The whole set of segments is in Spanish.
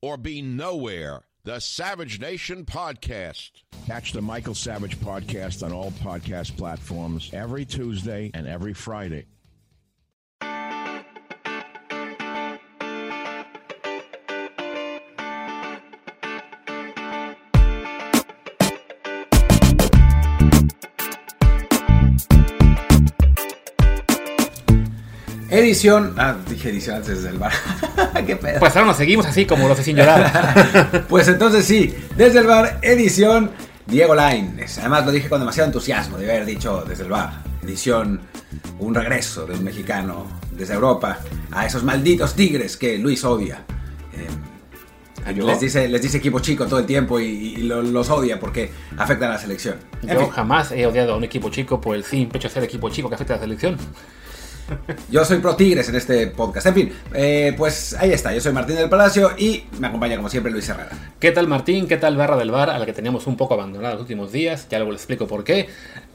or be nowhere. The Savage Nation Podcast. Catch the Michael Savage Podcast on all podcast platforms every Tuesday and every Friday. Edición. Ah, dije edición antes del bar. ¿Qué pedo? Pues ahora nos seguimos así como los de sin llorar. pues entonces sí, desde el bar, edición Diego Laines. Además lo dije con demasiado entusiasmo de haber dicho desde el bar. Edición, un regreso de un mexicano desde Europa a esos malditos tigres que Luis odia. Eh, les dice, les dice equipo chico todo el tiempo y, los odia porque afectan a la selección. Yo jamás he odiado a un equipo chico por el simple hecho de ser equipo chico que afecta a la selección. Yo soy pro Tigres en este podcast. En fin, eh, pues ahí está. Yo soy Martín del Palacio y me acompaña como siempre Luis Herrera. ¿Qué tal Martín? ¿Qué tal Barra del Bar? A la que teníamos un poco abandonada los últimos días. Ya luego les explico por qué.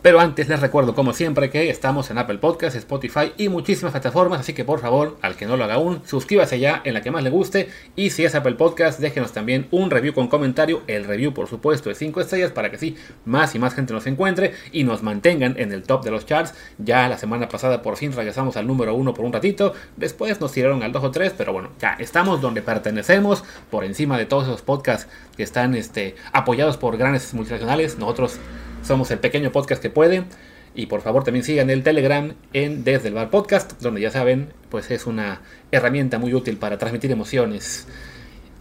Pero antes les recuerdo, como siempre, que estamos en Apple Podcasts, Spotify y muchísimas plataformas. Así que por favor, al que no lo haga aún, suscríbase ya en la que más le guste. Y si es Apple Podcast, déjenos también un review con comentario. El review, por supuesto, de 5 estrellas para que sí, más y más gente nos encuentre y nos mantengan en el top de los charts. Ya la semana pasada por fin regresamos al número 1 por un ratito. Después nos tiraron al 2 o 3, pero bueno, ya estamos donde pertenecemos, por encima de todos esos podcasts que están este, apoyados por grandes multinacionales. Nosotros somos el pequeño podcast que puede. Y por favor también sigan el Telegram en Desde el Bar Podcast, donde ya saben, pues es una herramienta muy útil para transmitir emociones,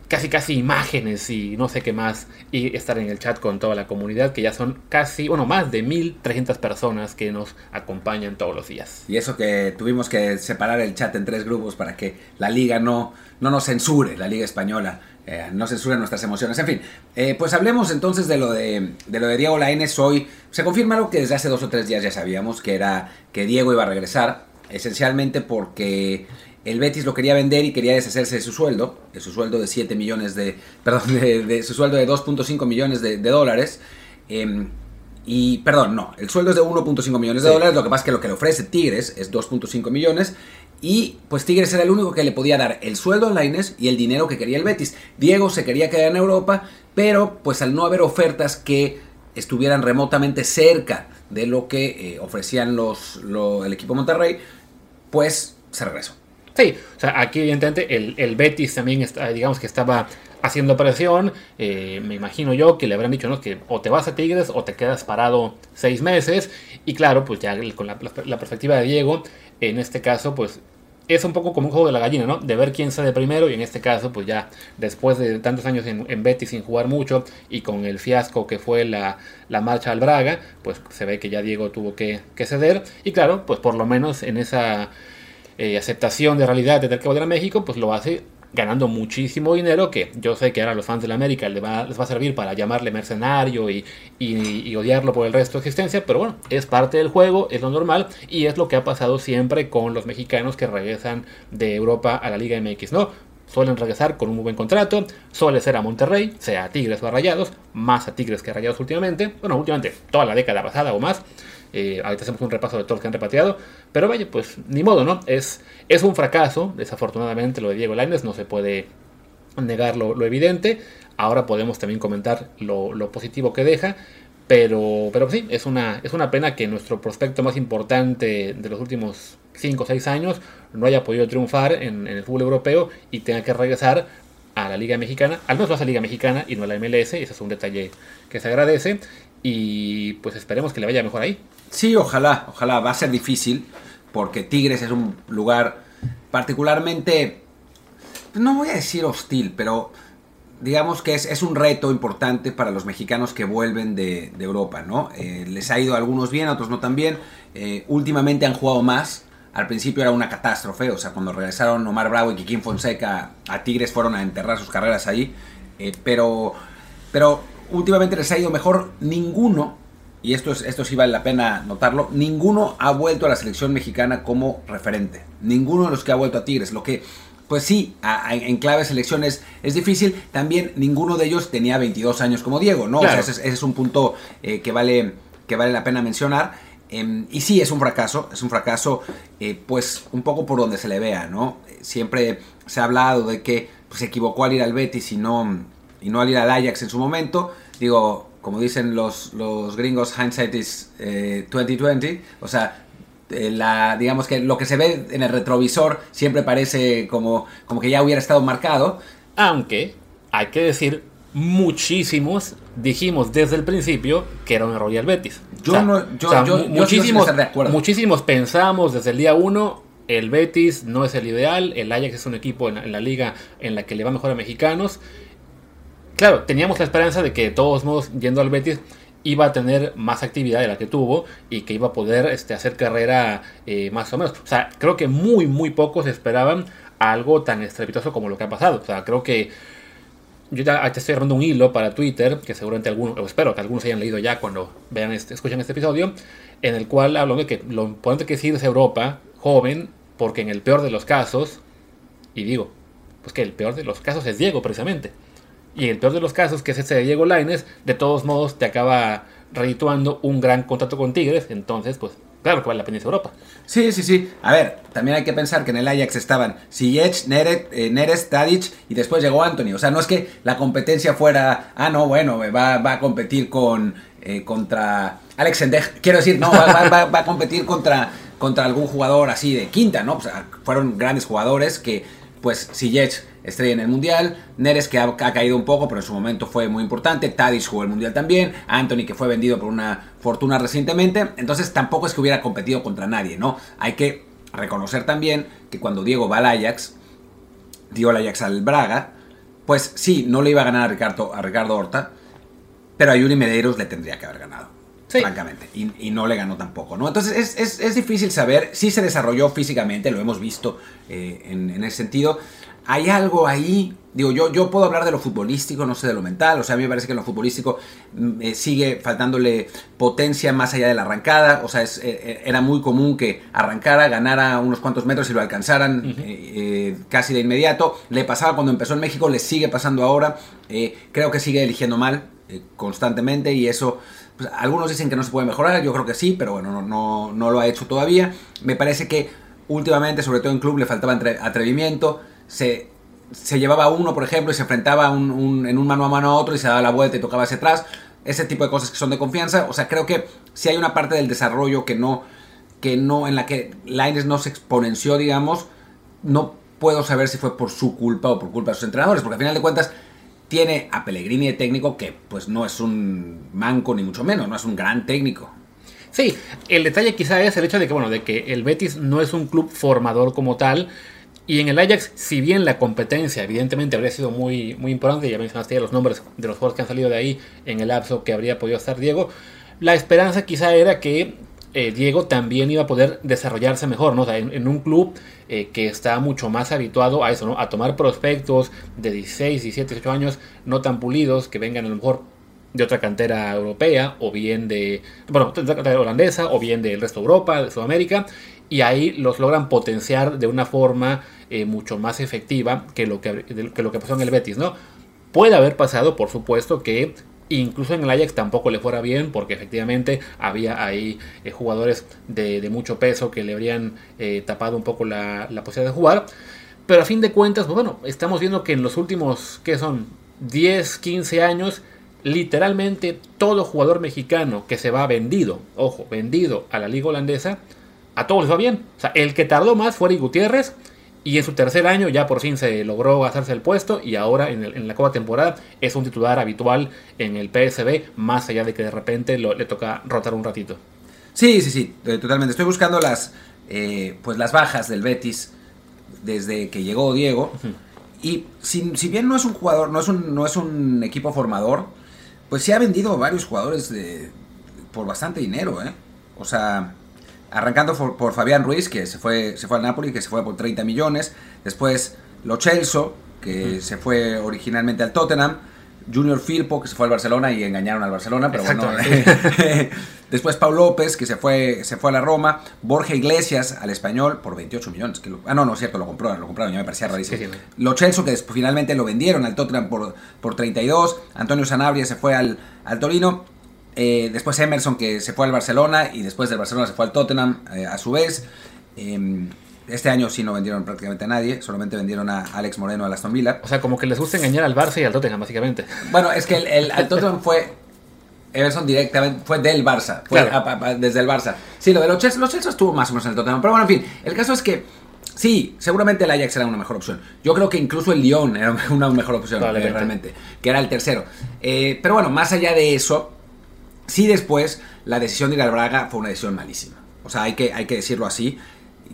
casi casi imágenes y no sé qué más, y estar en el chat con toda la comunidad, que ya son casi, bueno, más de 1300 personas que nos acompañan todos los días. Y eso que tuvimos que separar el chat en tres grupos para que la liga no, no nos censure, la liga española. Eh, no censure nuestras emociones. En fin, eh, pues hablemos entonces de lo de, de lo de Diego Lainez hoy. Se confirma algo que desde hace dos o tres días ya sabíamos, que era que Diego iba a regresar, esencialmente porque el Betis lo quería vender y quería deshacerse de su sueldo, de su sueldo de 7 millones de, perdón, de, su sueldo de 2.5 millones de, dólares. Em, y, perdón, no, el sueldo es de 1.5 millones de dólares, lo que pasa es que lo que le ofrece Tigres es 2.5 millones. Y pues Tigres era el único que le podía dar el sueldo a Laines y el dinero que quería el Betis. Diego se quería quedar en Europa, pero pues al no haber ofertas que estuvieran remotamente cerca de lo que eh, ofrecían los, el equipo Monterrey, pues se regresó. Sí, o sea, aquí evidentemente el, el Betis también está, digamos que estaba haciendo presión. Eh, me imagino yo que le habrán dicho ¿no? que o te vas a Tigres o te quedas parado seis meses. Y claro, pues ya con la, perspectiva de Diego, en este caso, pues es un poco como un juego de la gallina, ¿no? De ver quién sale primero y en este caso, pues ya después de tantos años en, Betis sin jugar mucho y con el fiasco que fue la, marcha al Braga, pues se ve que ya Diego tuvo que, que ceder. Y claro, pues por lo menos en esa eh, aceptación de realidad de tener que volver a México, pues lo hace ganando muchísimo dinero que yo sé que ahora a los fans de la América les va, a servir para llamarle mercenario y, y, odiarlo por el resto de existencia, pero bueno, es parte del juego, es lo normal y es lo que ha pasado siempre con los mexicanos que regresan de Europa a la Liga MX, ¿no? suelen regresar con un muy buen contrato, suele ser a Monterrey, sea a Tigres o a Rayados, más a Tigres que a Rayados últimamente, bueno, últimamente toda la década pasada o más, eh, ahorita hacemos un repaso de todos los que han repatriado, pero vaya, pues ni modo, ¿no? Es, es un fracaso, desafortunadamente lo de Diego Lainez, no se puede negar lo, evidente, ahora podemos también comentar lo, lo positivo que deja, pero, pero sí, es una, es una pena que nuestro prospecto más importante de los últimos 5 o 6 años no haya podido triunfar en, el fútbol europeo y tenga que regresar a la Liga Mexicana, al menos a la Liga Mexicana y no a la MLS, ese es un detalle que se agradece y pues esperemos que le vaya mejor ahí. Sí, ojalá, ojalá, va a ser difícil porque Tigres es un lugar particularmente, no voy a decir hostil, pero digamos que es, un reto importante para los mexicanos que vuelven de, Europa, ¿no? Eh, les ha ido a algunos bien, a otros no tan bien. Eh, últimamente han jugado más. Al principio era una catástrofe, o sea, cuando regresaron Omar Bravo y Kikín Fonseca a Tigres fueron a enterrar sus carreras ahí. Eh, pero, pero últimamente les ha ido mejor. Ninguno, y esto, es, esto sí vale la pena notarlo, ninguno ha vuelto a la selección mexicana como referente. Ninguno de los que ha vuelto a Tigres. Lo que pues sí, en clave selecciones es difícil. También ninguno de ellos tenía 22 años como Diego, ¿no? O sea, ese, es un punto eh, que, vale, que vale la pena mencionar. Em, y sí, es un fracaso, es un fracaso, eh, pues un poco por donde se le vea, ¿no? Siempre se ha hablado de que pues, se equivocó al ir al Betis y no, y no al ir al Ajax en su momento. Digo, como dicen los, los gringos, hindsight is 2020. Eh, o sea, eh, la, digamos que lo que se ve en el retrovisor siempre parece como, como que ya hubiera estado marcado. Aunque, hay que decir, muchísimos dijimos desde el principio que era un error el Betis. Yo no, yo, muchísimos, de acuerdo. muchísimos pensamos desde el día 1 el Betis no es el ideal, el Ajax es un equipo en, en, la liga en la que le va mejor a mexicanos. Claro, teníamos la esperanza de que de todos modos, yendo al Betis, iba a tener más actividad de la que tuvo y que iba a poder este, hacer carrera eh, más o menos. O sea, creo que muy, muy pocos esperaban algo tan estrepitoso como lo que ha pasado. O sea, creo que yo ya te estoy armando un hilo para Twitter, que seguramente algunos, o espero que algunos hayan leído ya cuando vean este, escuchen este episodio, en el cual hablo de que lo importante que es es Europa, joven, porque en el peor de los casos, y digo, pues que el peor de los casos es Diego precisamente. Y el peor de los casos, que es ese de Diego Laines, de todos modos te acaba redituando un gran contrato con Tigres. Entonces, pues claro que vale la pena Europa. Sí, sí, sí. A ver, también hay que pensar que en el Ajax estaban Ziyech, eh, Neres, Tadic y después llegó Anthony. O sea, no es que la competencia fuera, ah, no, bueno, va, va a competir con eh, contra Alex Endej. Quiero decir, no, va, va, va, a competir contra, contra algún jugador así de quinta, ¿no? fueron grandes jugadores que, pues, Ziyech estrella en el Mundial, Neres que ha, caído un poco, pero en su momento fue muy importante, Tadic jugó el Mundial también, Anthony que fue vendido por una fortuna recientemente, entonces tampoco es que hubiera competido contra nadie, ¿no? Hay que reconocer también que cuando Diego va al Ajax, dio al Ajax al Braga, pues sí, no le iba a ganar a Ricardo, a Ricardo Horta, pero a Yuri Medeiros le tendría que haber ganado. Francamente. Y, no le ganó tampoco, ¿no? Entonces es, difícil saber. si se desarrolló físicamente, lo hemos visto eh, en, en, ese sentido hay algo ahí. Digo, yo, yo puedo hablar de lo futbolístico, no sé de lo mental. O sea, a mí me parece que en lo futbolístico mm, eh, sigue faltándole potencia más allá de la arrancada. O sea, es, eh, eh, era muy común que arrancara, ganara unos cuantos metros y lo alcanzaran casi de inmediato. Le pasaba cuando empezó en México, le sigue pasando ahora. creo que sigue eligiendo mal constantemente y eso. Pues, algunos dicen que no se puede mejorar, yo creo que sí, pero bueno, no, no, no lo ha hecho todavía. Me parece que últimamente, sobre todo en club, le faltaba atrevimiento se, se llevaba uno, por ejemplo, y se enfrentaba en un mano a mano a otro y se daba la vuelta y tocaba hacia atrás. Ese tipo de cosas que son de confianza. O sea, creo que si hay una parte del desarrollo que no, que no, en la que Lines no se exponenció, digamos, no puedo saber si fue por su culpa o por culpa de sus entrenadores, porque al final de cuentas tiene a Pellegrini de técnico que pues no es un manco ni mucho menos, no es un gran técnico. Sí, el detalle quizá es el hecho de que, bueno, de que el Betis no es un club formador como tal, y en el Ajax, si bien la competencia evidentemente habría sido muy, muy importante, ya mencionaste ya los nombres de los jugadores que han salido de ahí en el lapso que habría podido estar Diego, la esperanza quizá era que eh, Diego también iba a poder desarrollarse mejor, ¿no? en, un club eh, que está mucho más habituado a eso, ¿no? A tomar prospectos de 16, 17, 18 años no tan pulidos, que vengan a lo mejor de otra cantera europea, o bien de, bueno, de cantera holandesa, o bien del resto de Europa, de Sudamérica, y ahí los logran potenciar de una forma eh, mucho más efectiva que lo que lo que pasó en el Betis, ¿no? Puede haber pasado, por supuesto, que incluso en el Ajax tampoco le fuera bien, porque efectivamente había ahí eh, jugadores de, mucho peso que le habrían eh, tapado un poco la, posibilidad de jugar. Pero a fin de cuentas, pues bueno, estamos viendo que en los últimos, ¿qué son? 10, 15 años, literalmente todo jugador mexicano que se va vendido, ojo, vendido a la liga holandesa, a todos les va bien. O sea, el que tardó más fue Eric Gutiérrez, y en su tercer año ya por fin se logró hacerse el puesto y ahora en, la cuarta temporada es un titular habitual en el PSB, más allá de que de repente le toca rotar un ratito. Sí, sí, sí, eh, totalmente. Estoy buscando las, eh, pues las bajas del Betis desde que llegó Diego. Y si, bien no es un jugador, no es un, no es un equipo formador, pues sí ha vendido varios jugadores de, por bastante dinero, ¿eh? O sea, Arrancando por, Fabián Ruiz, que se fue, se fue al Napoli, que se fue por 30 millones. Después Lo Celso, que se fue originalmente al Tottenham. Junior Firpo, que se fue al Barcelona y engañaron al Barcelona, pero bueno. Después Pau López, que se fue, se fue a la Roma. Borja Iglesias al español por 28 millones. Que ah, no, no es cierto, lo compró, lo compraron, ya me parecía rarísimo. Lo Celso, que finalmente lo vendieron al Tottenham por, por 32. Antonio Sanabria se fue al, al Torino. Eh, después Emerson que se fue al Barcelona y después del Barcelona se fue al Tottenham eh, a su vez. Em, este año sí no vendieron prácticamente a nadie, solamente vendieron a Alex Moreno a Aston Villa. O sea, como que les gusta engañar al Barça y al Tottenham, básicamente. Bueno, es que el, el Tottenham fue Emerson directamente fue del Barça, fue desde el Barça. Sí, lo de los Chelsea, los Chelsea estuvo más o menos en el Tottenham, pero bueno, en fin, el caso es que sí, seguramente el Ajax era una mejor opción. Yo creo que incluso el Lyon era una mejor opción, realmente, que era el tercero. Eh, pero bueno, más allá de eso, Sí, después la decisión de ir al Braga fue una decisión malísima. O sea, hay que, hay que decirlo así.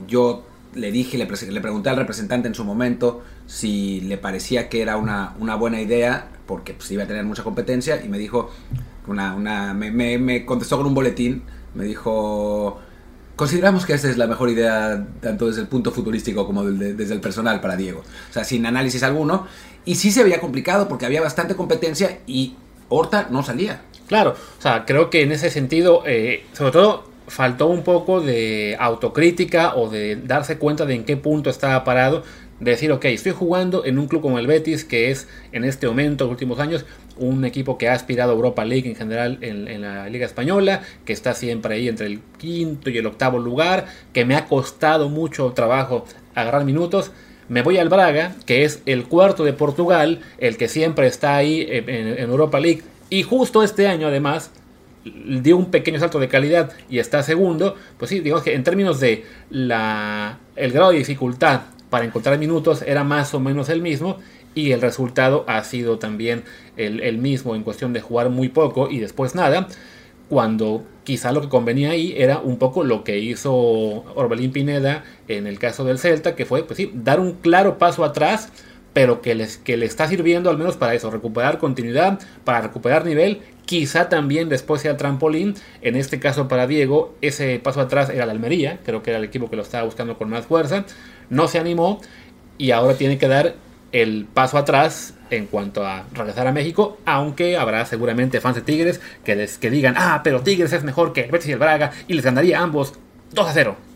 Yo le dije, le, le, pregunté al representante en su momento si le parecía que era una, una buena idea, porque pues, iba a tener mucha competencia, y me dijo, una, una, me, me, contestó con un boletín, me dijo, consideramos que esta es la mejor idea tanto desde el punto futurístico como desde el personal para Diego. O sea, sin análisis alguno. Y sí se había complicado porque había bastante competencia y Horta no salía. Claro, o sea, creo que en ese sentido, eh, sobre todo, faltó un poco de autocrítica o de darse cuenta de en qué punto estaba parado. De decir, ok, estoy jugando en un club como el Betis, que es en este momento, en los últimos años, un equipo que ha aspirado a Europa League en general en, la Liga Española, que está siempre ahí entre el quinto y el octavo lugar, que me ha costado mucho trabajo agarrar minutos. Me voy al Braga, que es el cuarto de Portugal, el que siempre está ahí en Europa League y justo este año, además, dio un pequeño salto de calidad y está segundo. Pues sí, digamos que en términos de la, el grado de dificultad para encontrar minutos era más o menos el mismo. Y el resultado ha sido también el, el mismo en cuestión de jugar muy poco y después nada. Cuando quizá lo que convenía ahí era un poco lo que hizo Orbelín Pineda en el caso del Celta, que fue, pues sí, dar un claro paso atrás pero que, les, que le está sirviendo al menos para eso, recuperar continuidad, para recuperar nivel, quizá también después sea el trampolín, en este caso para Diego, ese paso atrás era la Almería, creo que era el equipo que lo estaba buscando con más fuerza, no se animó y ahora tiene que dar el paso atrás en cuanto a regresar a México, aunque habrá seguramente fans de Tigres que, que digan, ah, pero Tigres es mejor que Betis y el Braga y les ganaría ambos 2 a 0.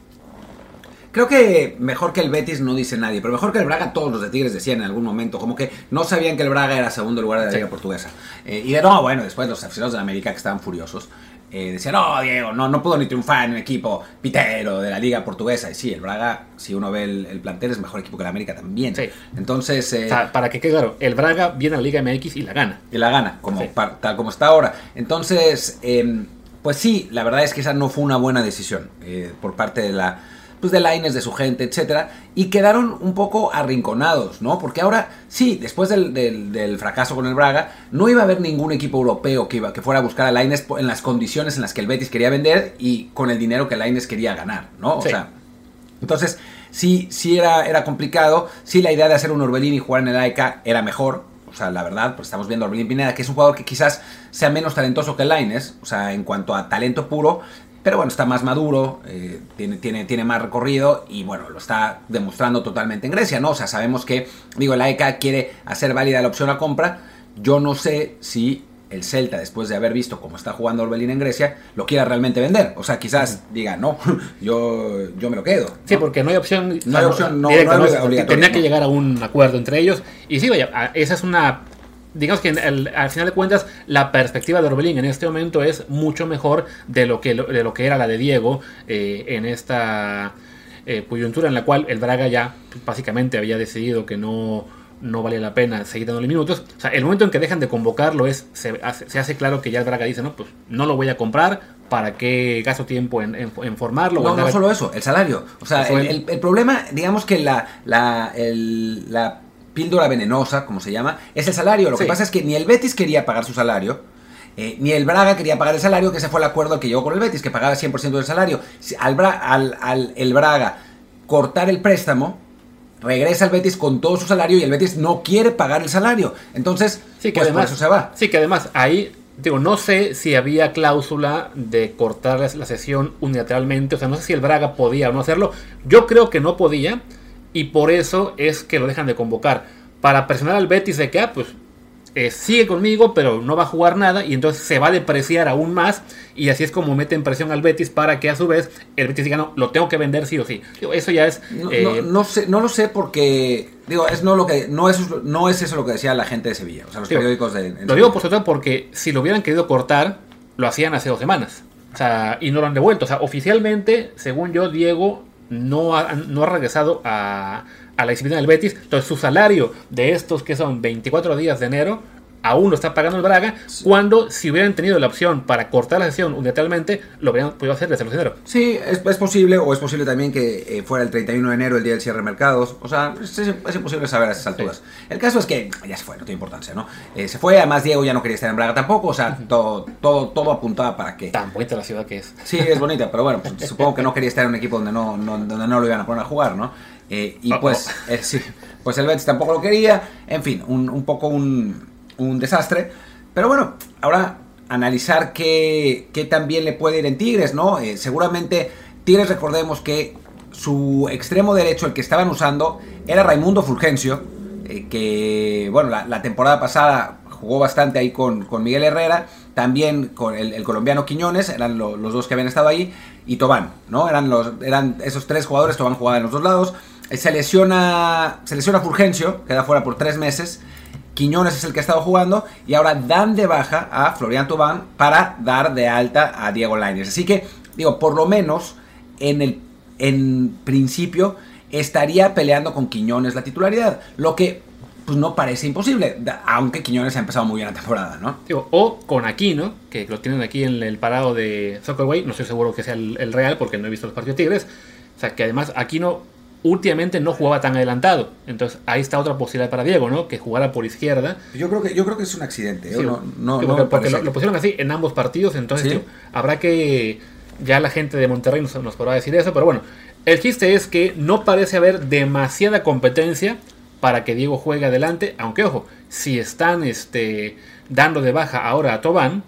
Creo que mejor que el Betis no dice nadie, pero mejor que el Braga todos los de Tigres decían en algún momento, como que no sabían que el Braga era segundo lugar de la Liga Portuguesa. Eh, y de no, bueno, después los aficionados de América que estaban furiosos, eh, decían, no, Diego, no, no puedo ni triunfar en un equipo pitero de la Liga Portuguesa. Y sí, el Braga, si uno ve el, plantel, es mejor equipo que el América también. Sí. Entonces... Eh, para que quede claro, el Braga viene a la Liga MX y la gana. Y la gana, como, tal como está ahora. Entonces, em, pues sí, la verdad es que esa no fue una buena decisión por parte de la pues, de Laines, de su gente, etcétera, y quedaron un poco arrinconados, ¿no? Porque ahora, sí, después del, fracaso con el Braga, no iba a haber ningún equipo europeo que, iba, que fuera a buscar a Laines en las condiciones en las que el Betis quería vender y con el dinero que Laines quería ganar, ¿no? O sea, entonces, sí, sí era, era complicado, sí la idea de hacer un Orbelín y jugar en el AEK era mejor, o sea, la verdad, pues estamos viendo a Orbelín Pineda, que es un jugador que quizás sea menos talentoso que Laines, o sea, en cuanto a talento puro, pero bueno, está más maduro, eh, tiene, tiene, tiene más recorrido y bueno, lo está demostrando totalmente en Grecia, ¿no? O sea, sabemos que, digo, la ECA quiere hacer válida la opción a compra. Yo no sé si el Celta, después de haber visto cómo está jugando Orbelín en Grecia, lo quiera realmente vender. O sea, quizás diga, no, yo, yo me lo quedo. Sí, porque no hay opción. No hay opción, no, directa, no ¿no? es obligatorio, Tenía que llegar a un acuerdo entre ellos. Y sí, vaya, esa es una. Digamos que el- al final de cuentas, la perspectiva de Orbelín en este momento es mucho mejor de lo que, de lo que era la de Diego eh, en esta eh, coyuntura en la cual el Braga ya pues, básicamente había decidido que no, no vale la pena seguir dándole minutos. O sea, el momento en que dejan de convocarlo es se hace, se hace claro que ya el Braga dice, no, pues no lo voy a comprar, ¿para qué gasto tiempo en, en- en formarlo? No, no solo eso, el salario. O sea, El el, el- el problema, digamos que la, la, el- la píldora venenosa, como se llama, es el salario. Lo Sí. que pasa es que ni el Betis quería pagar su salario, eh, ni el Braga quería pagar el salario, que ese fue el acuerdo al que llegó con el Betis, que pagaba 100% del salario. Si al, Bra- al, al- el Braga cortar el préstamo, regresa al Betis con todo su salario y el Betis no quiere pagar el salario. Entonces, Sí, que pues además, por eso se va. Sí, que además ahí, digo, no sé si había cláusula de cortar la, la sesión unilateralmente, o sea, no sé si el Braga podía o no hacerlo. Yo creo que no podía y por eso es que lo dejan de convocar. Para presionar al Betis de que, ah, pues eh, sigue conmigo, pero no va a jugar nada y entonces se va a depreciar aún más y así es como meten presión al Betis para que a su vez el Betis diga, no, lo tengo que vender sí o sí. Eso ya es... No, eh, no, no sé, no lo sé porque digo es no lo que no es no es eso lo que decía la gente de Sevilla, o sea los Digo, periódicos de. Lo digo por todo porque si lo hubieran querido cortar, lo hacían hace dos semanas. O sea, y no lo han devuelto. O sea, oficialmente, según yo, Diego no ha, no ha regresado a, a la disciplina del Betis. Entonces, su salario de estos que son 24 días de enero, aún lo está pagando el Braga. Cuando, si hubieran tenido la opción para cortar la sesión unilateralmente, lo hubieran podido hacer desde los enero. Sí, es, es posible, o es posible también que eh, fuera el 31 de enero, el día del cierre de mercados. O sea, es, es- imposible saber a esas alturas. El caso es que ya se fue, no tiene importancia, ¿no? Eh, se fue, además Diego ya no quería estar en Braga tampoco, o sea, todo, todo, todo apuntaba para que. Tan bonita la ciudad que es. Sí, es bonita, pero bueno, pues, supongo que no quería estar en un equipo donde no, no- donde no lo iban a poner a jugar, ¿no? Eh, y Oh, pues, eh, sí, pues el Betis tampoco lo quería, en fin, un, un poco un, un desastre. Pero bueno, ahora analizar qué, qué también le puede ir en Tigres, ¿no? Eh, seguramente Tigres, recordemos que su extremo derecho, el que estaban usando, era Raimundo Fulgencio, eh, que, bueno, la, temporada pasada jugó bastante ahí con, con Miguel Herrera, también con el, colombiano Quiñones, eran lo- los dos que habían estado ahí, y Tobán, ¿no? Eran, los, eran esos tres jugadores, Tobán jugaba en los dos lados. Eh, Se lesiona, se lesiona Fulgencio, queda fuera por tres meses. Quiñones es el que ha estado jugando y ahora dan de baja a Florian Tobán para dar de alta a Diego Lainez. Así que, digo, por lo menos en el en principio estaría peleando con Quiñones la titularidad, lo que pues no parece imposible, aunque Quiñones ha empezado muy bien la temporada, ¿no? O con Aquino, que lo tienen aquí en el parado de Soccerway. No estoy seguro que sea el, el real porque no he visto los partidos Tigres. O sea, que además Aquino últimamente no jugaba tan adelantado. Entonces ahí está otra posibilidad para Diego, ¿no? Que jugara por izquierda. Yo creo que yo creo que es un accidente, ¿eh? Sí, no, no, sí, porque, porque lo, lo pusieron así en ambos partidos. Entonces Sí. digo, habrá que. Ya la gente de Monterrey nos, nos podrá decir eso. Pero bueno, el chiste es que no parece haber demasiada competencia para que Diego juegue adelante. Aunque, ojo, si están este, dando de baja ahora a Tobán,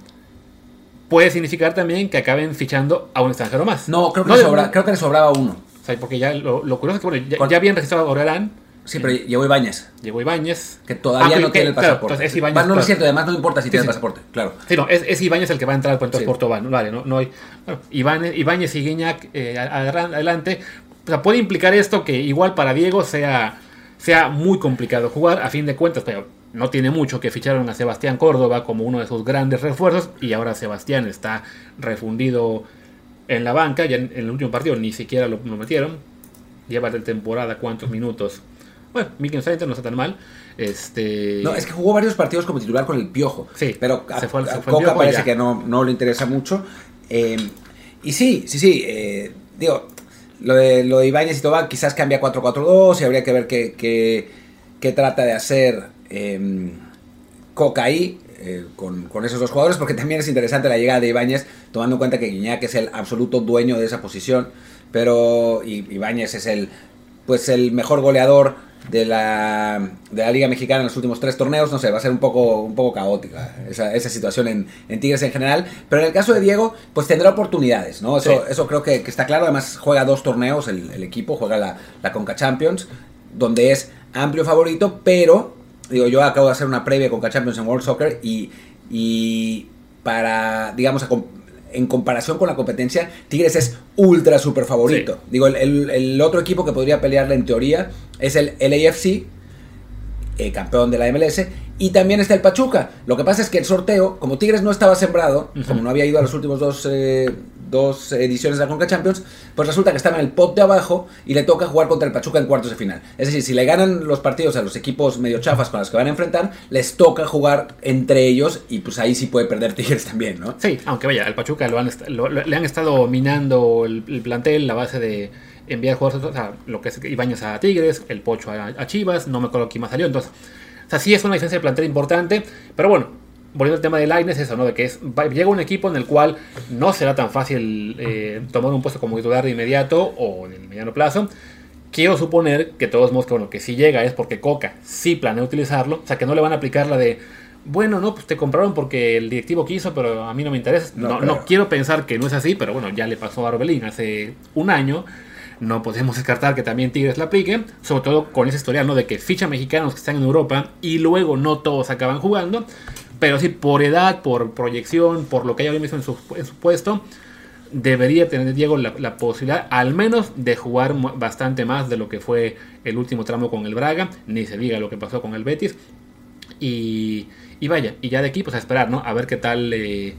puede significar también que acaben fichando a un extranjero más. No, creo que, No, le sobra- creo que le sobraba uno. O sea, porque ya lo, lo curioso es que bueno, ya, ya habían registrado a Orelán, Sí, pero llegó Ibáñez, llegó Ibáñez. que todavía Ah, no tiene el claro, pasaporte. entonces es Bueno, no es claro. cierto, además no importa si Sí, tiene sí. el pasaporte, claro. Sí, no, es, es Ibáñez el que va a entrar pues, entonces Sí. por Tobán, vale, no, no hay. Bueno, Ibáñez, Ibáñez y Guiñac eh, adelante. O sea, puede implicar esto que igual para Diego sea, sea muy complicado jugar, a fin de cuentas, pero no tiene mucho que ficharon a Sebastián Córdoba como uno de sus grandes refuerzos y ahora Sebastián está refundido en la banca, ya en, en el último partido ni siquiera lo, lo metieron. Lleva de temporada cuántos minutos. Bueno, 1530 no está tan mal. Este, No, es que jugó varios partidos como titular con el Piojo. Sí, pero a, se fue- se a fue el Coca parece ya. que no, no le interesa mucho. Eh, y sí, sí, sí. eh, digo, lo de, lo de Ibáñez y Tobán quizás cambia 4-4-2 y habría que ver qué, qué, qué trata de hacer eh, Coca ahí. eh, con, con esos dos jugadores, porque también es interesante la llegada de Ibáñez, tomando en cuenta que Guiñac es el absoluto dueño de esa posición, pero Ibáñez es el pues el mejor goleador de la, de la Liga Mexicana en los últimos tres torneos, no sé, va a ser un poco, un poco caótica esa, esa situación en, en Tigres en general, pero en el caso de Diego, pues tendrá oportunidades, ¿no? Eso, Sí. eso creo que, que está claro, además juega dos torneos el, el equipo, juega la, la Conca Champions, donde es amplio favorito, pero, digo, yo acabo de hacer una previa Conca Champions en World Soccer y y para, digamos, en comparación con la competencia, Tigres es ultra super favorito. Digo, el, otro equipo que podría pelearle en teoría es el LAFC, eh, campeón de la MLS, y también está el Pachuca. Lo que pasa es que el sorteo, como Tigres no estaba sembrado, como no había ido a los últimos dos, eh, dos ediciones de la Conca Champions, pues resulta que estaba en el pot de abajo y le toca jugar contra el Pachuca en cuartos de final. Es decir, si le ganan los partidos a los equipos medio chafas con los que van a enfrentar, les toca jugar entre ellos y pues ahí sí puede perder Tigres también, ¿no? Sí, aunque vaya, al Pachuca lo han le han estado minando el, plantel, la base de enviar jugadores, o sea, lo que es Ibañez a Tigres, el Pocho a, a Chivas, no me acuerdo quién más salió, entonces o sea, sí es una diferencia de plantel importante, pero bueno, volviendo al tema de Laines, eso, ¿no? De que es, llega un equipo en el cual no será tan fácil eh, tomar un puesto como titular de inmediato o en el mediano plazo. Quiero suponer que todos modos que, bueno, que si llega es porque Coca sí planea utilizarlo, o sea, que no le van a aplicar la de, bueno, no, pues te compraron porque el directivo quiso, pero a mí no me interesa. No, no, quiero pensar que no es así, pero bueno, ya le pasó a Arbelín hace un año no podemos descartar que también Tigres la aplique, sobre todo con ese historial, ¿no? De que ficha mexicanos que están en Europa y luego no todos acaban jugando, pero sí por edad, por proyección, por lo que haya mismo en su, en su puesto, debería tener Diego la, posibilidad al menos de jugar bastante más de lo que fue el último tramo con el Braga, ni se diga lo que pasó con el Betis. Y, y vaya, y ya de aquí pues a esperar, ¿no? A ver qué tal... Eh,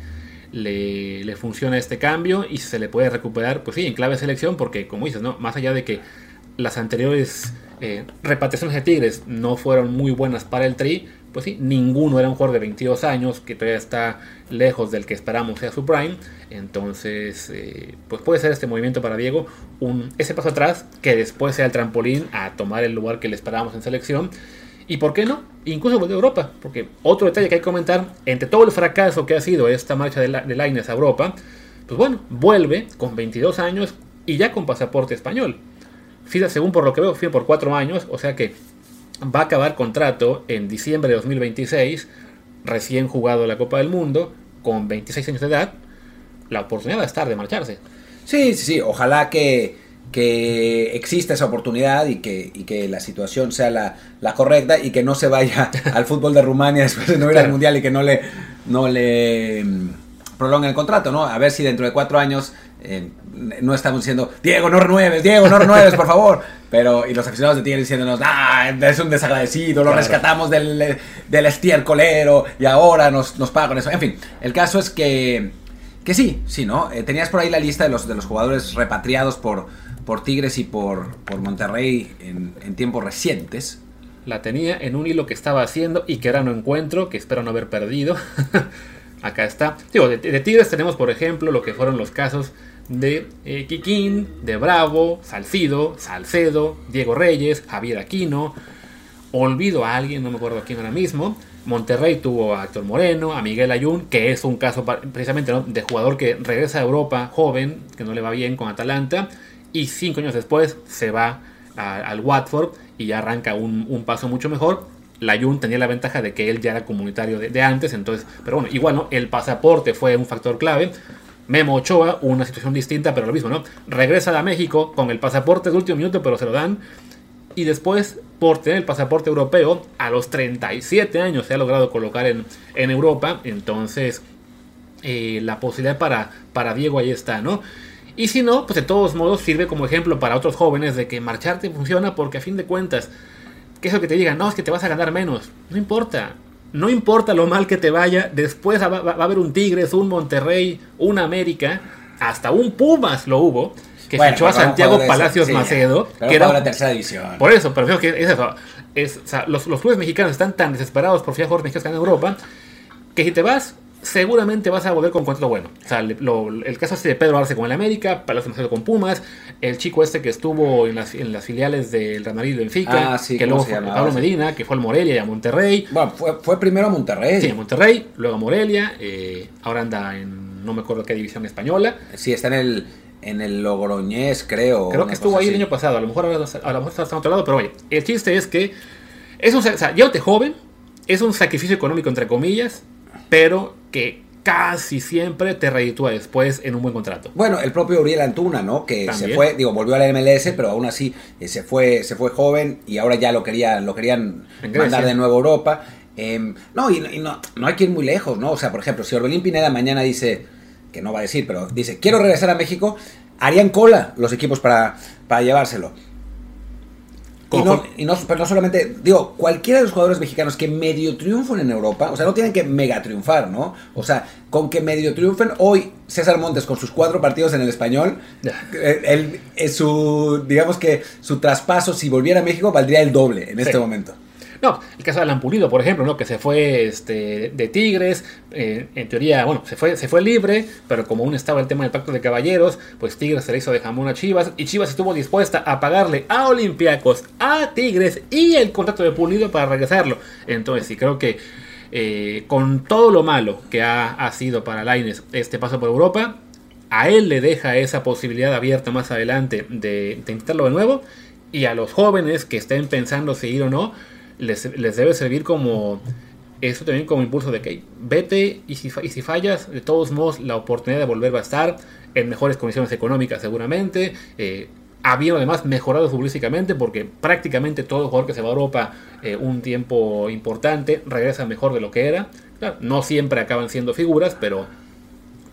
le, funciona este cambio y se le puede recuperar, pues sí, en clave de selección, porque como dices, ¿no? Más allá de que las anteriores eh, repatriaciones de Tigres no fueron muy buenas para el Tri, pues sí, ninguno era un jugador de 22 años que todavía está lejos del que esperamos sea su prime. Entonces, eh, pues puede ser este movimiento para Diego un, ese paso atrás que después sea el trampolín a tomar el lugar que le esperábamos en selección y por qué no, incluso de Europa, porque otro detalle que hay que comentar, entre todo el fracaso que ha sido esta marcha de, la, a Europa, pues bueno, vuelve con 22 años y ya con pasaporte español. FIDA, según por lo que veo, fue por 4 años, o sea que va a acabar contrato en diciembre de 2026, recién jugado la Copa del Mundo, con 26 años de edad, la oportunidad va a estar de marcharse. Sí, sí, sí, ojalá que que exista esa oportunidad y que, y que la situación sea la, la, correcta y que no se vaya al fútbol de Rumania después de no ir al Mundial y que no le, no le mm, prolonguen el contrato, ¿no? A ver si dentro de cuatro años eh, no estamos diciendo, Diego, no renueves, Diego, no renueves, por favor. Pero, y los aficionados de Tigre diciéndonos, ah, es un desagradecido, lo rescatamos del, del estiércolero y ahora nos, nos pagan eso. En fin, el caso es que, que sí, sí, ¿no? Eh, tenías por ahí la lista de los, de los jugadores repatriados por por Tigres y por, por Monterrey en, tiempos recientes. La tenía en un hilo que estaba haciendo y que ahora no encuentro, que espero no haber perdido. Acá está. Digo, de, Tigres tenemos, por ejemplo, lo que fueron los casos de eh, Kikín, de Bravo, Salcido, Salcedo, Diego Reyes, Javier Aquino. Olvido a alguien, no me acuerdo a quién ahora mismo. Monterrey tuvo a Héctor Moreno, a Miguel Ayun, que es un caso precisamente de jugador que regresa a Europa joven, que no le va bien con Atalanta y cinco años después se va al Watford y ya arranca un, paso mucho mejor. La Jun tenía la ventaja de que él ya era comunitario de, antes, entonces, pero bueno, igual, ¿no? El pasaporte fue un factor clave. Memo Ochoa, una situación distinta, pero lo mismo, ¿no? Regresa a México con el pasaporte de último minuto, pero se lo dan. Y después, por tener el pasaporte europeo, a los 37 años se ha logrado colocar en, en Europa. Entonces, eh, la posibilidad para, para Diego ahí está, ¿no? Y si no, pues de todos modos sirve como ejemplo para otros jóvenes de que marcharte funciona porque a fin de cuentas, que eso que te digan, no, es que te vas a ganar menos. No importa. No importa lo mal que te vaya, después va, a haber un Tigres, un Monterrey, un América, hasta un Pumas lo hubo, que fichó a Santiago Palacios Macedo, que era la tercera división. Por eso, pero que es eso. Es, los, los, clubes mexicanos están tan desesperados por jugadores mexicanos en Europa que si te vas, seguramente vas a volver con contrato bueno. O sea, el caso este de Pedro Arce con el América, Palacio Macedo con Pumas, el chico este que estuvo en las, en las filiales del Real Madrid Benfica, ah, sí, que luego fue Pablo Medina, que fue al Morelia y a Monterrey. Bueno, fue, primero a Monterrey. Sí, a Monterrey, luego a Morelia, eh, ahora anda en no me acuerdo qué división española. Sí, está en el en el Logroñés, creo. Creo que estuvo ahí el año pasado, a lo mejor a lo mejor está a otro lado, pero oye, el chiste es que es un, o sea, te joven, es un sacrificio económico entre comillas, pero que casi siempre te reditúa después en un buen contrato. Bueno, el propio Uriel Antuna, ¿no? Que se fue, digo, volvió a la MLS, pero aún así eh, se fue, se fue joven y ahora ya lo querían, lo querían mandar de nuevo a Europa. Em, no, y, no, no hay que ir muy lejos, ¿no? O sea, por ejemplo, si Orbelín Pineda mañana dice, que no va a decir, pero dice, quiero regresar a México, harían cola los equipos para, para llevárselo. Y no, y no, pero no solamente, digo, cualquiera de los jugadores mexicanos que medio triunfen en Europa, o sea, no tienen que mega triunfar, ¿no? O sea, con que medio triunfen, hoy César Montes con sus cuatro partidos en el español, él, eh, su, digamos que su traspaso, si volviera a México, valdría el doble en este momento. No, el caso de Alan Pulido, por ejemplo, ¿no? que se fue este, de Tigres, eh, en teoría, bueno, se fue, se fue libre, pero como aún estaba el tema del pacto de caballeros, pues Tigres se le hizo de jamón a Chivas y Chivas estuvo dispuesta a pagarle a Olympiacos, a Tigres y el contrato de Pulido para regresarlo. Entonces, sí, creo que eh, con todo lo malo que ha, ha sido para Laines este paso por Europa, a él le deja esa posibilidad abierta más adelante de, de intentarlo de nuevo. Y a los jóvenes que estén pensando seguir o no, les, debe servir como eso también como impulso de que vete y si, y si, fallas, de todos modos la oportunidad de volver va a estar en mejores condiciones económicas seguramente. Eh, además mejorado futbolísticamente porque prácticamente todo jugador que se va a Europa eh, un tiempo importante regresa mejor de lo que era. no siempre acaban siendo figuras, pero,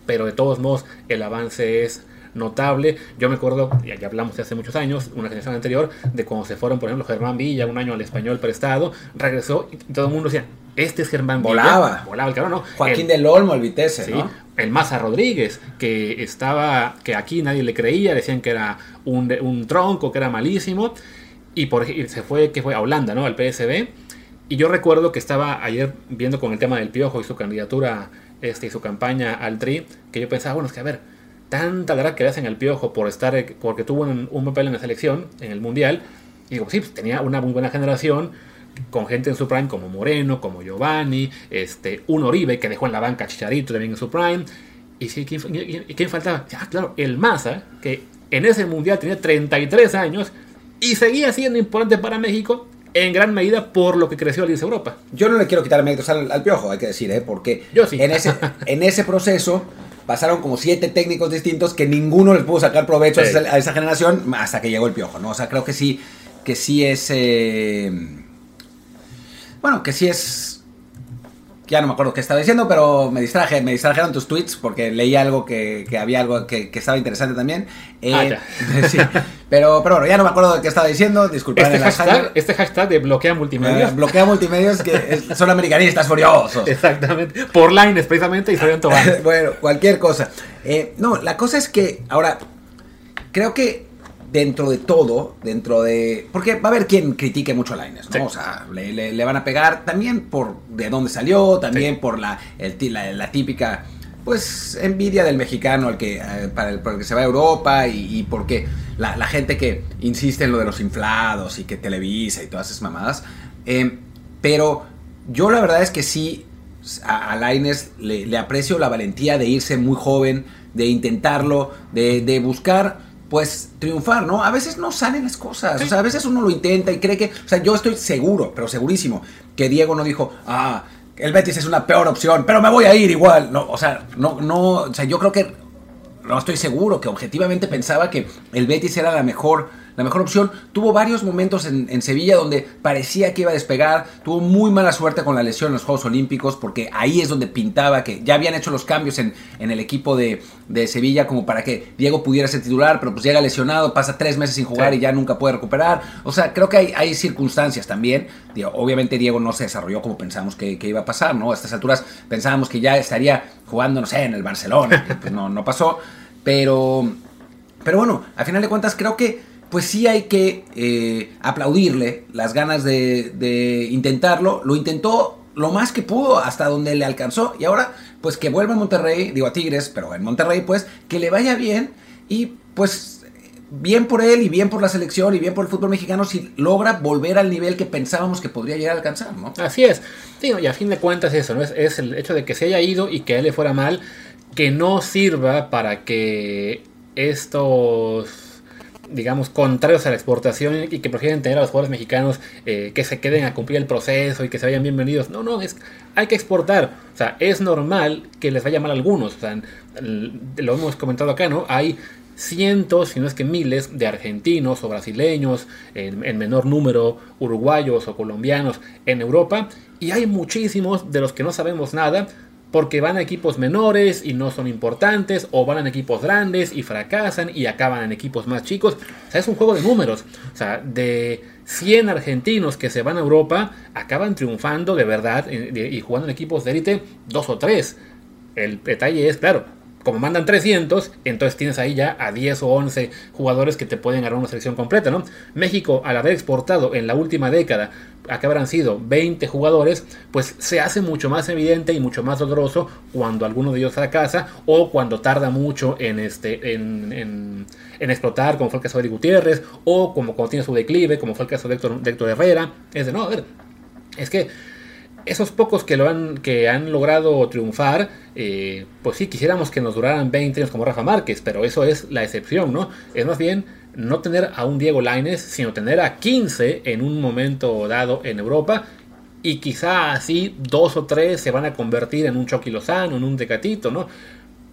pero de todos modos el avance es notable. Yo me acuerdo, ya, ya hablamos de hace muchos años, una generación anterior, de cuando se fueron, por ejemplo, Germán Villa, un año al español prestado, regresó y todo el mundo decía, este es Germán volaba. Villa. Volaba. el cabrón, ¿no? Joaquín del Olmo, el Vitesse, sí, El Maza Rodríguez, que estaba, que aquí nadie le creía, decían que era un, un tronco, que era malísimo, y, por, y se fue, que fue a Holanda, ¿no? Al PSB. Y yo recuerdo que estaba ayer viendo con el tema del Piojo y su candidatura este, y su campaña al TRI, que yo pensaba, bueno, es que a ver, tanta verdad que le hacen al piojo por estar, porque tuvo un, papel en la selección, en el mundial. Y digo, sí, pues, tenía una muy buena generación con gente en su prime como Moreno, como Giovanni, este, un Oribe que dejó en la banca Chicharito también en su prime. Y sí, ¿quién, quién faltaba? Ah, claro, el Maza, que en ese mundial tenía 33 años y seguía siendo importante para México en gran medida por lo que creció Alianza Europa. Yo no le quiero quitar méritos al, al, Piojo, hay que decir, ¿eh? porque Yo sí. en, ese, en ese proceso pasaron como siete técnicos distintos que ninguno les pudo sacar provecho sí. a, esa, generación hasta que llegó el piojo, ¿no? O sea, creo que sí, que sí es. Eh, bueno, que sí es. Ya no me acuerdo qué estaba diciendo, pero me distraje, me distrajeron tus tweets porque leí algo que, que había algo que, que, estaba interesante también. Eh, ah, ya. sí, pero, pero bueno, ya no me acuerdo de qué estaba diciendo, disculpen este hashtag, este hashtag de bloquea multimedios. Eh, bloquea multimedios que son americanistas furiosos. Exactamente. Por Lines precisamente y Fabián Tobán. bueno, cualquier cosa. Eh, no, la cosa es que ahora creo que dentro de todo, dentro de... Porque va a haber quien critique mucho a Lines, ¿no? Sí. O sea, le, le, le, van a pegar también por de dónde salió, también sí. por la, el, la, la, típica, pues, envidia del mexicano al que, eh, para el, para el que se va a Europa y, y porque la, la, gente que insiste en lo de los inflados y que Televisa y todas esas mamadas. Eh, pero yo la verdad es que sí, a, a le, le aprecio la valentía de irse muy joven, de intentarlo, de, de buscar pues triunfar, ¿no? A veces no salen las cosas, sí. o sea, a veces uno lo intenta y cree que, o sea, yo estoy seguro, pero segurísimo, que Diego no dijo, ah, el Betis es una peor opción, pero me voy a ir igual, no, o sea, no, no, o sea, yo creo que, no estoy seguro, que objetivamente pensaba que el Betis era la mejor la mejor opción. Tuvo varios momentos en, en, Sevilla donde parecía que iba a despegar. Tuvo muy mala suerte con la lesión en los Juegos Olímpicos porque ahí es donde pintaba que ya habían hecho los cambios en, en el equipo de, de, Sevilla como para que Diego pudiera ser titular, pero pues llega lesionado, pasa tres meses sin jugar sí. y ya nunca puede recuperar. O sea, creo que hay, hay circunstancias también. Digo, obviamente Diego no se desarrolló como pensamos que, que, iba a pasar, ¿no? A estas alturas pensábamos que ya estaría jugando, no sé, en el Barcelona. pues no, no pasó. Pero, pero bueno, al final de cuentas creo que pues sí hay que eh, aplaudirle las ganas de, intentarlo. Lo intentó lo más que pudo hasta donde le alcanzó. Y ahora, pues que vuelva a Monterrey, digo a Tigres, pero en Monterrey, pues que le vaya bien. Y pues bien por él y bien por la selección y bien por el fútbol mexicano si logra volver al nivel que pensábamos que podría llegar a alcanzar, ¿no? Así es. Sí, y a fin de cuentas eso, ¿no? Es, es el hecho de que se haya ido y que a él le fuera mal, que no sirva para que estos digamos, contrarios a la exportación y que prefieren tener a los jugadores mexicanos eh, que se queden a cumplir el proceso y que se vayan bienvenidos. No, no, es, hay que exportar. O sea, es normal que les vaya mal a algunos. O sea, lo hemos comentado acá, ¿no? Hay cientos, si no es que miles, de argentinos o brasileños, en, en menor número, uruguayos o colombianos en Europa Y hay muchísimos de los que no sabemos nada porque van a equipos menores y no son importantes, o van a equipos grandes y fracasan y acaban en equipos más chicos. O sea, es un juego de números. O sea, de 100 argentinos que se van a Europa, acaban triunfando de verdad y jugando en equipos de élite dos o tres. El detalle es, claro, como mandan 300, entonces tienes ahí ya a 10 o 11 jugadores que te pueden ganar una selección completa, ¿no? México, al haber exportado en la última década, a que habrán sido 20 jugadores, pues se hace mucho más evidente y mucho más doloroso cuando alguno de ellos fracasa o cuando tarda mucho en, este, en, explotar, como fue el caso de Gutiérrez, o como cuando tiene su declive, como fue el caso de Héctor Herrera. Es de, no, a ver, es que esos pocos que lo han, que han logrado triunfar, eh, pues sí, quisiéramos que nos duraran 20 años como Rafa Márquez, pero eso es la excepción, ¿no? Es más bien no tener a un Diego Laines, sino tener a 15 en un momento dado en Europa. Y quizá así dos o tres se van a convertir en un Chucky Lozano, en un Decatito, ¿no?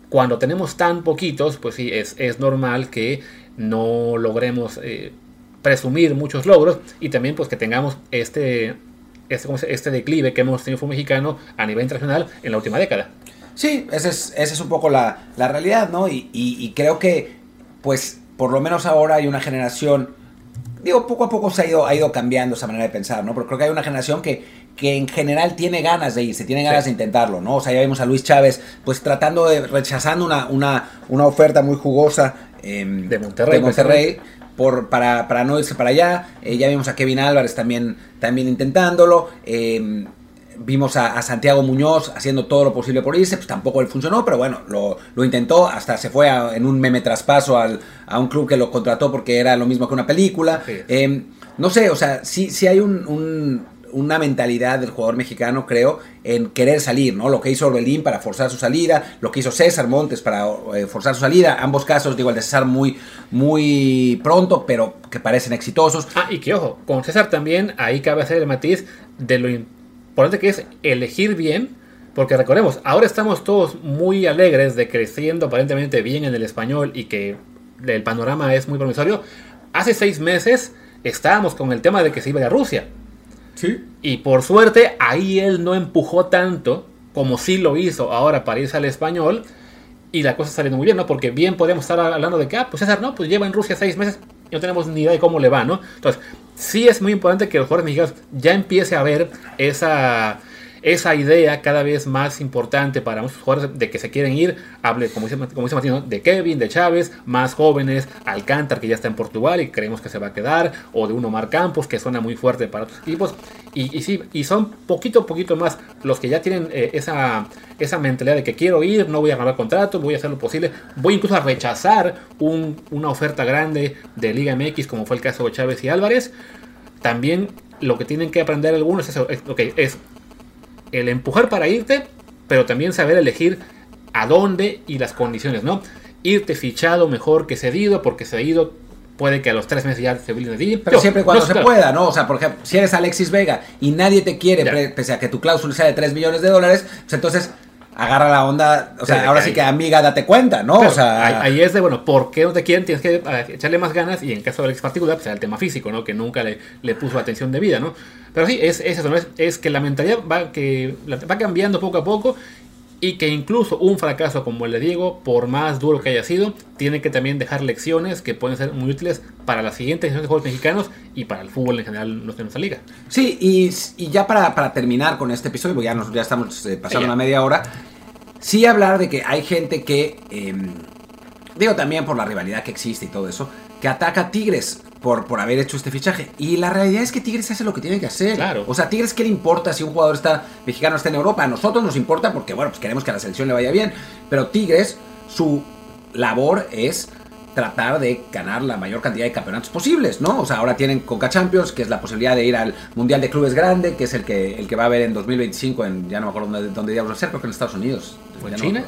Cuando tenemos tan poquitos, pues sí, es, es normal que no logremos eh, presumir muchos logros y también pues que tengamos este este, este declive que hemos tenido fútbol mexicano a nivel internacional en la última década. Sí, esa es, ese es un poco la, la realidad, ¿no? Y, y, creo que, pues, por lo menos ahora hay una generación, digo, poco a poco se ha ido, ha ido cambiando esa manera de pensar, ¿no? Pero creo que hay una generación que, que en general tiene ganas de irse, tiene ganas de intentarlo, ¿no? O sea, ya vimos a Luis Chávez, pues tratando de, rechazando una, una, una oferta muy jugosa em, de Monterrey. De Monterrey para, para, no irse para allá. Eh, ya vimos a Kevin Álvarez también, también intentándolo. Em, vimos a, Santiago Muñoz haciendo todo lo posible por irse, pues tampoco él funcionó, pero bueno, lo, intentó, hasta se fue en un meme traspaso al, a un club que lo contrató porque era lo mismo que una película. Em, no sé, o sea, sí, sí hay un una mentalidad del jugador mexicano, creo, en querer salir, ¿no? Lo que hizo Orbelín para forzar su salida, lo que hizo César Montes para eh, forzar su salida, ambos casos, digo, el de César muy, muy pronto, pero que parecen exitosos. Ah, y que ojo, con César también, ahí cabe hacer el matiz de lo importante que es elegir bien, porque recordemos, ahora estamos todos muy alegres de creciendo aparentemente bien en el español y que el panorama es muy promisorio. Hace seis meses estábamos con el tema de que se iba a Rusia. Y por suerte, ahí él no empujó tanto como sí lo hizo ahora para irse al español. Y la cosa está saliendo muy bien, ¿no? Porque bien podemos estar hablando de que, ah, pues César, no, pues lleva en Rusia seis meses y no tenemos ni idea de cómo le va, ¿no? Entonces, sí es muy importante que los jugadores mexicanos ya empiece a ver esa esa idea cada vez más importante para muchos jugadores de que se quieren ir, hable, como dice, como dice de Kevin, de Chávez, más jóvenes, Alcántar que ya está en Portugal y creemos que se va a quedar, o de un Omar Campos que suena muy fuerte para otros equipos, y, sí, y son poquito a poquito más los que ya tienen eh, esa, esa mentalidad de que quiero ir, no voy a ganar contrato, voy a hacer lo posible, voy incluso a rechazar una oferta grande de Liga MX como fue el caso de Chávez y Álvarez, también lo que tienen que aprender algunos es, okay, es el empujar para irte, pero también saber elegir a dónde y las condiciones, ¿no? Irte fichado mejor que cedido, porque cedido puede que a los tres meses ya se olviden de ti. Pero siempre cuando se pueda, ¿no? O sea, por ejemplo, si eres Alexis Vega y nadie te quiere, pese a que tu cláusula sea de 3 millones de dólares, pues entonces agarra la onda, o sea, ahora sí que amiga, date cuenta, ¿no? o sea, ahí, es de, bueno, ¿por qué no te quieren? Tienes que echarle más ganas y en caso de Alex particular, pues era el tema físico, ¿no? Que nunca le, le puso atención de vida, ¿no? Pero sí, es, eso, ¿no? Es, que la mentalidad va, que, va cambiando poco a poco y que incluso un fracaso como el de Diego, por más duro que haya sido, tiene que también dejar lecciones que pueden ser muy útiles para la siguiente generación de jugadores mexicanos y para el fútbol en general en nuestra liga. Sí, y, y ya para, para, terminar con este episodio, porque ya, nos, ya estamos eh, pasando una media hora, sí hablar de que hay gente que, em, digo también por la rivalidad que existe y todo eso, que ataca a Tigres por, por haber hecho este fichaje. Y la realidad es que Tigres hace lo que tiene que hacer. Claro. O sea, Tigres, ¿qué le importa si un jugador está mexicano está en Europa? A nosotros nos importa porque, bueno, pues queremos que a la selección le vaya bien. Pero Tigres, su labor es tratar de ganar la mayor cantidad de campeonatos posibles, ¿no? O sea, ahora tienen Conca Champions, que es la posibilidad de ir al Mundial de Clubes Grande, que es el que, el que va a haber en 2025 en, ya no me acuerdo dónde, dónde diablos va a ser, creo que en Estados Unidos. ¿O en China?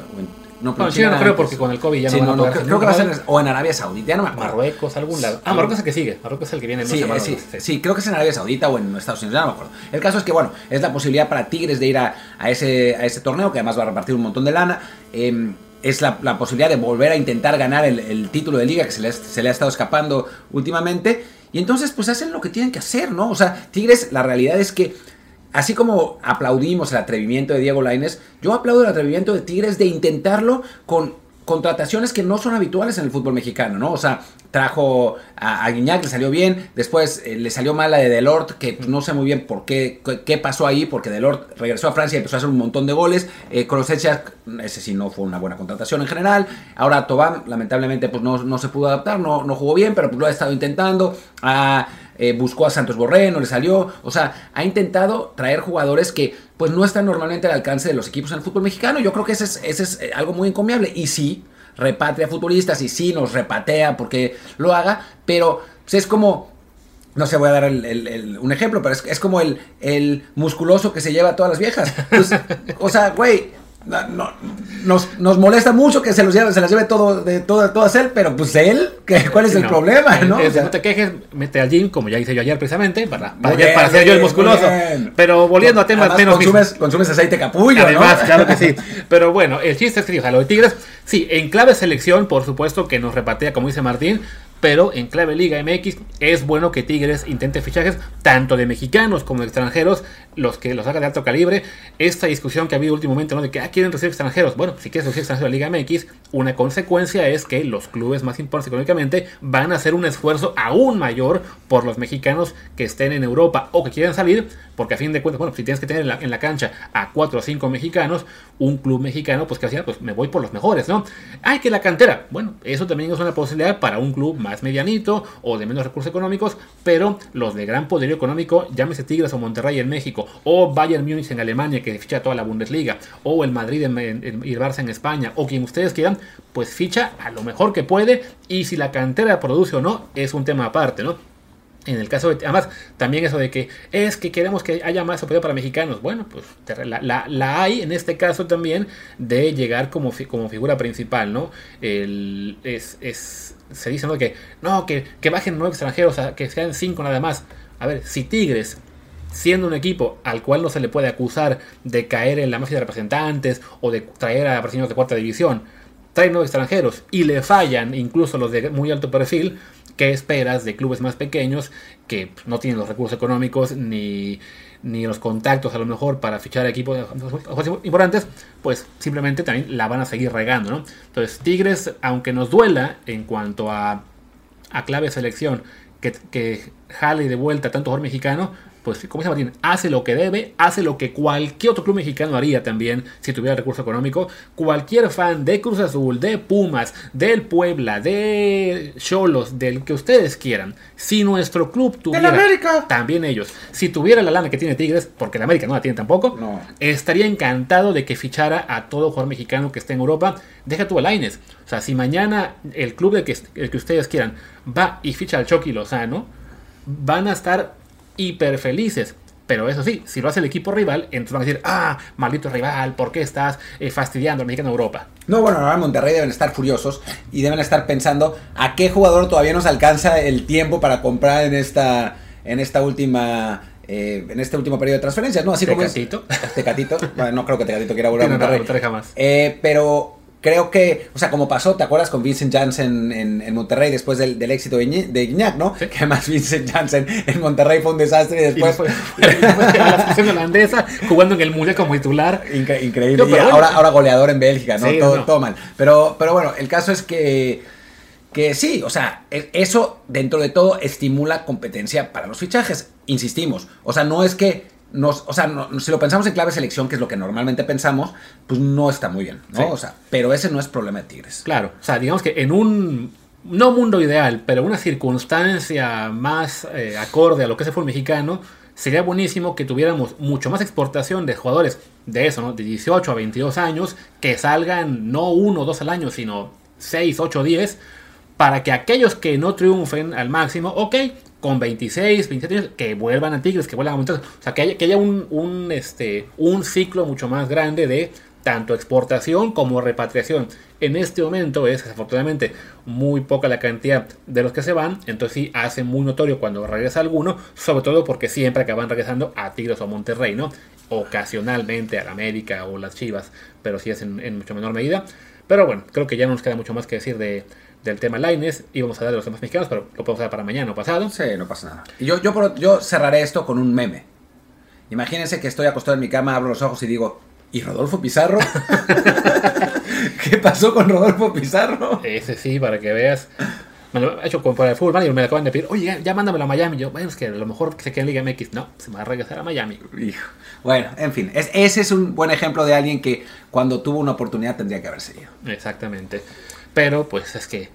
No, pero China, no creo porque con el COVID ya no, no, creo, que va a ser o en Arabia Saudita, no me acuerdo. Marruecos, algún lado. Ah, Marruecos es el que sigue. Marruecos es el que viene. Sí, no sí, sí, creo que es en Arabia Saudita o en Estados Unidos, ya no me acuerdo. El caso es que, bueno, es la posibilidad para Tigres de ir a, a ese, a ese torneo, que además va a repartir un montón de lana. Eh, es la, posibilidad de volver a intentar ganar el, título de liga que se le, se le, ha estado escapando últimamente. Y entonces, pues hacen lo que tienen que hacer, ¿no? O sea, Tigres, la realidad es que así como aplaudimos el atrevimiento de Diego Lainez, yo aplaudo el atrevimiento de Tigres de intentarlo con contrataciones que no son habituales en el fútbol mexicano, ¿no? O sea, trajo a, a Guiñac, le salió bien, después eh, le salió mal la de Delort, que pues, no sé muy bien por qué, qué, pasó ahí, porque Delort regresó a Francia y empezó a hacer un montón de goles, eh, ese sí no fue una buena contratación en general, ahora Tobán lamentablemente pues no, no se pudo adaptar, no, no jugó bien, pero pues lo ha estado intentando, a... Eh, buscó a Santos Borré, no le salió. O sea, ha intentado traer jugadores que pues no están normalmente al alcance de los equipos en el fútbol mexicano. Yo creo que ese es, ese es eh, algo muy encomiable. Y sí, repatria futbolistas y sí nos repatea porque lo haga, pero es como no sé, voy a dar un ejemplo, pero es, como el, el, musculoso que se lleva a todas las viejas. Pues, o sea, güey, no, nos, nos, molesta mucho que se los lleve, se las lleve todo de todas él, pero pues él, ¿cuál es el problema? ¿no? no te quejes, mete al gym, como ya hice yo ayer precisamente, para, para, ser yo el musculoso. Pero volviendo a temas menos. Consumes, consumes aceite capullo. Además, claro que sí. Pero bueno, el chiste es que, o sea, lo de Tigres, sí, en clave selección, por supuesto que nos repatea, como dice Martín, pero en clave Liga MX es bueno que Tigres intente fichajes tanto de mexicanos como de extranjeros, los que los haga de alto calibre. Esta discusión que ha habido últimamente. De que ah, quieren recibir extranjeros. Bueno, si quieres recibir extranjeros a Liga MX, una consecuencia es que los clubes más importantes económicamente van a hacer un esfuerzo aún mayor por los mexicanos que estén en Europa o que quieran salir, porque a fin de cuentas, bueno, si tienes que tener en la, cancha a cuatro o cinco mexicanos, un club mexicano, pues que hacía, pues me voy por los mejores, ¿no? Hay que la cantera. Bueno, eso también es una posibilidad para un club más medianito o de menos recursos económicos, pero los de gran poderío económico, llámese Tigres o Monterrey en México, o Bayern Múnich en Alemania que ficha toda la Bundesliga, o el Madrid en, y el Barça en España, o quien ustedes quieran, pues ficha a lo mejor que puede y si la cantera produce o no es un tema aparte, ¿no? En el caso de, además, también eso de que es que queremos que haya más apoyo para mexicanos. Bueno, pues la, hay en este caso también de llegar como, como figura principal, ¿no? El, es, es, se dice, ¿no? Que no, que, que bajen nueve extranjeros, que sean cinco nada más. A ver, si Tigres, siendo un equipo al cual no se le puede acusar de caer en la mafia de representantes o de traer a brasileños de cuarta división, trae nueve extranjeros y le fallan incluso los de muy alto perfil, ¿Qué esperas de clubes más pequeños que no tienen los recursos económicos ni, ni los contactos a lo mejor para fichar equipos importantes? Pues simplemente también la van a seguir regando, ¿no? Entonces Tigres, aunque nos duela en cuanto a, a clave selección, que, que jale de vuelta tanto jugador mexicano, pues como dice Martín, hace lo que debe, hace lo que cualquier otro club mexicano haría también si tuviera recurso económico. Cualquier fan de Cruz Azul, de Pumas, del Puebla, de Cholos, del que ustedes quieran, si nuestro club tuviera América. también ellos, si tuviera la lana que tiene Tigres, porque la América no la tiene tampoco, estaría encantado de que fichara a todo jugador mexicano que esté en Europa. Deja tú a Laines. O sea, si mañana el club del que, el que ustedes quieran va y ficha al Chucky Lozano, van a estar hiper felices. Pero eso sí, si lo hace el equipo rival, entonces van a decir, ah, maldito rival, ¿por qué estás eh, fastidiando al mexicano Europa? No, bueno, ahora en Monterrey deben estar furiosos y deben estar pensando a qué jugador todavía nos alcanza el tiempo para comprar en esta, en esta última eh, en este último periodo de transferencias, ¿no? Así Tecatito. como Tecatito. no creo que Tecatito quiera volver a Monterrey. jamás. Eh, pero creo que, o sea, como pasó, ¿te acuerdas con Vincent Janssen en, Monterrey después del, éxito de, Guiñac, ¿no? Que además Vincent Janssen en Monterrey fue un desastre y después... fue, la selección holandesa jugando en el Mundial como titular. increíble. y ahora, ahora goleador en Bélgica, ¿no? todo, mal. Pero, pero bueno, el caso es que... Que sí, o sea, eso dentro de todo estimula competencia para los fichajes. Insistimos. O sea, no es que o sea, si lo pensamos en clave selección, que es lo que normalmente pensamos, pues no está muy bien, ¿no? O sea, pero ese no es problema de Tigres. Claro, o sea, digamos que en un, no mundo ideal, pero una circunstancia más eh, acorde a lo que es el fútbol mexicano, sería buenísimo que tuviéramos mucho más exportación de jugadores de eso, ¿no? De 18 a 22 años, que salgan no uno o dos al año, sino 6, 8, 10, para que aquellos que no triunfen al máximo, ok, con 26, 27 años, que vuelvan a Tigres, que vuelvan a Monterrey. O sea, que haya, que haya un, este, un ciclo mucho más grande de tanto exportación como repatriación. En este momento es desafortunadamente muy poca la cantidad de los que se van, entonces sí hace muy notorio cuando regresa alguno, sobre todo porque siempre acaban regresando a Tigres o Monterrey, ¿no? Ocasionalmente a la América o las Chivas, pero sí es en, en mucho menor medida. Pero bueno, creo que ya no nos queda mucho más que decir de, del tema Lines. Íbamos a hablar de los temas mexicanos, pero lo podemos dar para mañana o pasado. Sí, no pasa nada. Y yo, yo, yo cerraré esto con un meme. Imagínense que estoy acostado en mi cama, abro los ojos y digo, ¿y Rodolfo Pizarro? ¿Qué pasó con Rodolfo Pizarro? Ese sí, para que veas. Me lo he hecho con para el fútbol manager, me lo acaban de pedir. Oye, ya, ya mándamelo a Miami. Yo, bueno, es que a lo mejor se queda en Liga MX. No, se me va a regresar a Miami. Hijo. Bueno, en fin, es- ese es un buen ejemplo de alguien que cuando tuvo una oportunidad tendría que haberse ido. Exactamente. Pero, pues es que.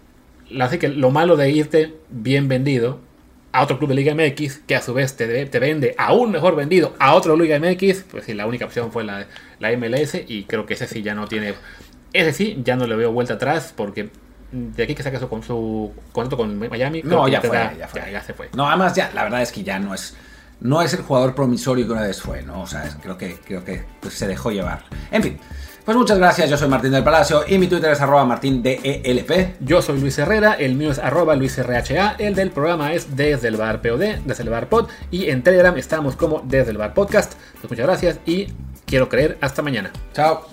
Así que lo malo de irte bien vendido a otro club de Liga MX, que a su vez te, te vende aún mejor vendido a otro Liga MX, pues sí, la única opción fue la, la MLS. Y creo que ese sí ya no tiene. Ese sí, ya no le veo vuelta atrás, porque de aquí que saca su, con su contrato con Miami. No, ya fue, da- ya fue. ya- ya se fue. No, además ya, la verdad es que ya no es, no es el jugador promisorio que una vez fue, ¿no? O sea, es- creo que, creo que pues, se dejó llevar. En fin, pues muchas gracias, yo soy Martín del Palacio y mi Twitter es arroba martindelp. Yo soy Luis Herrera, el mío es arroba luisrha, el del programa es desde el bar POD, desde el bar pod, y en Telegram estamos como desde el bar podcast. Pues muchas gracias y quiero creer hasta mañana. Chao.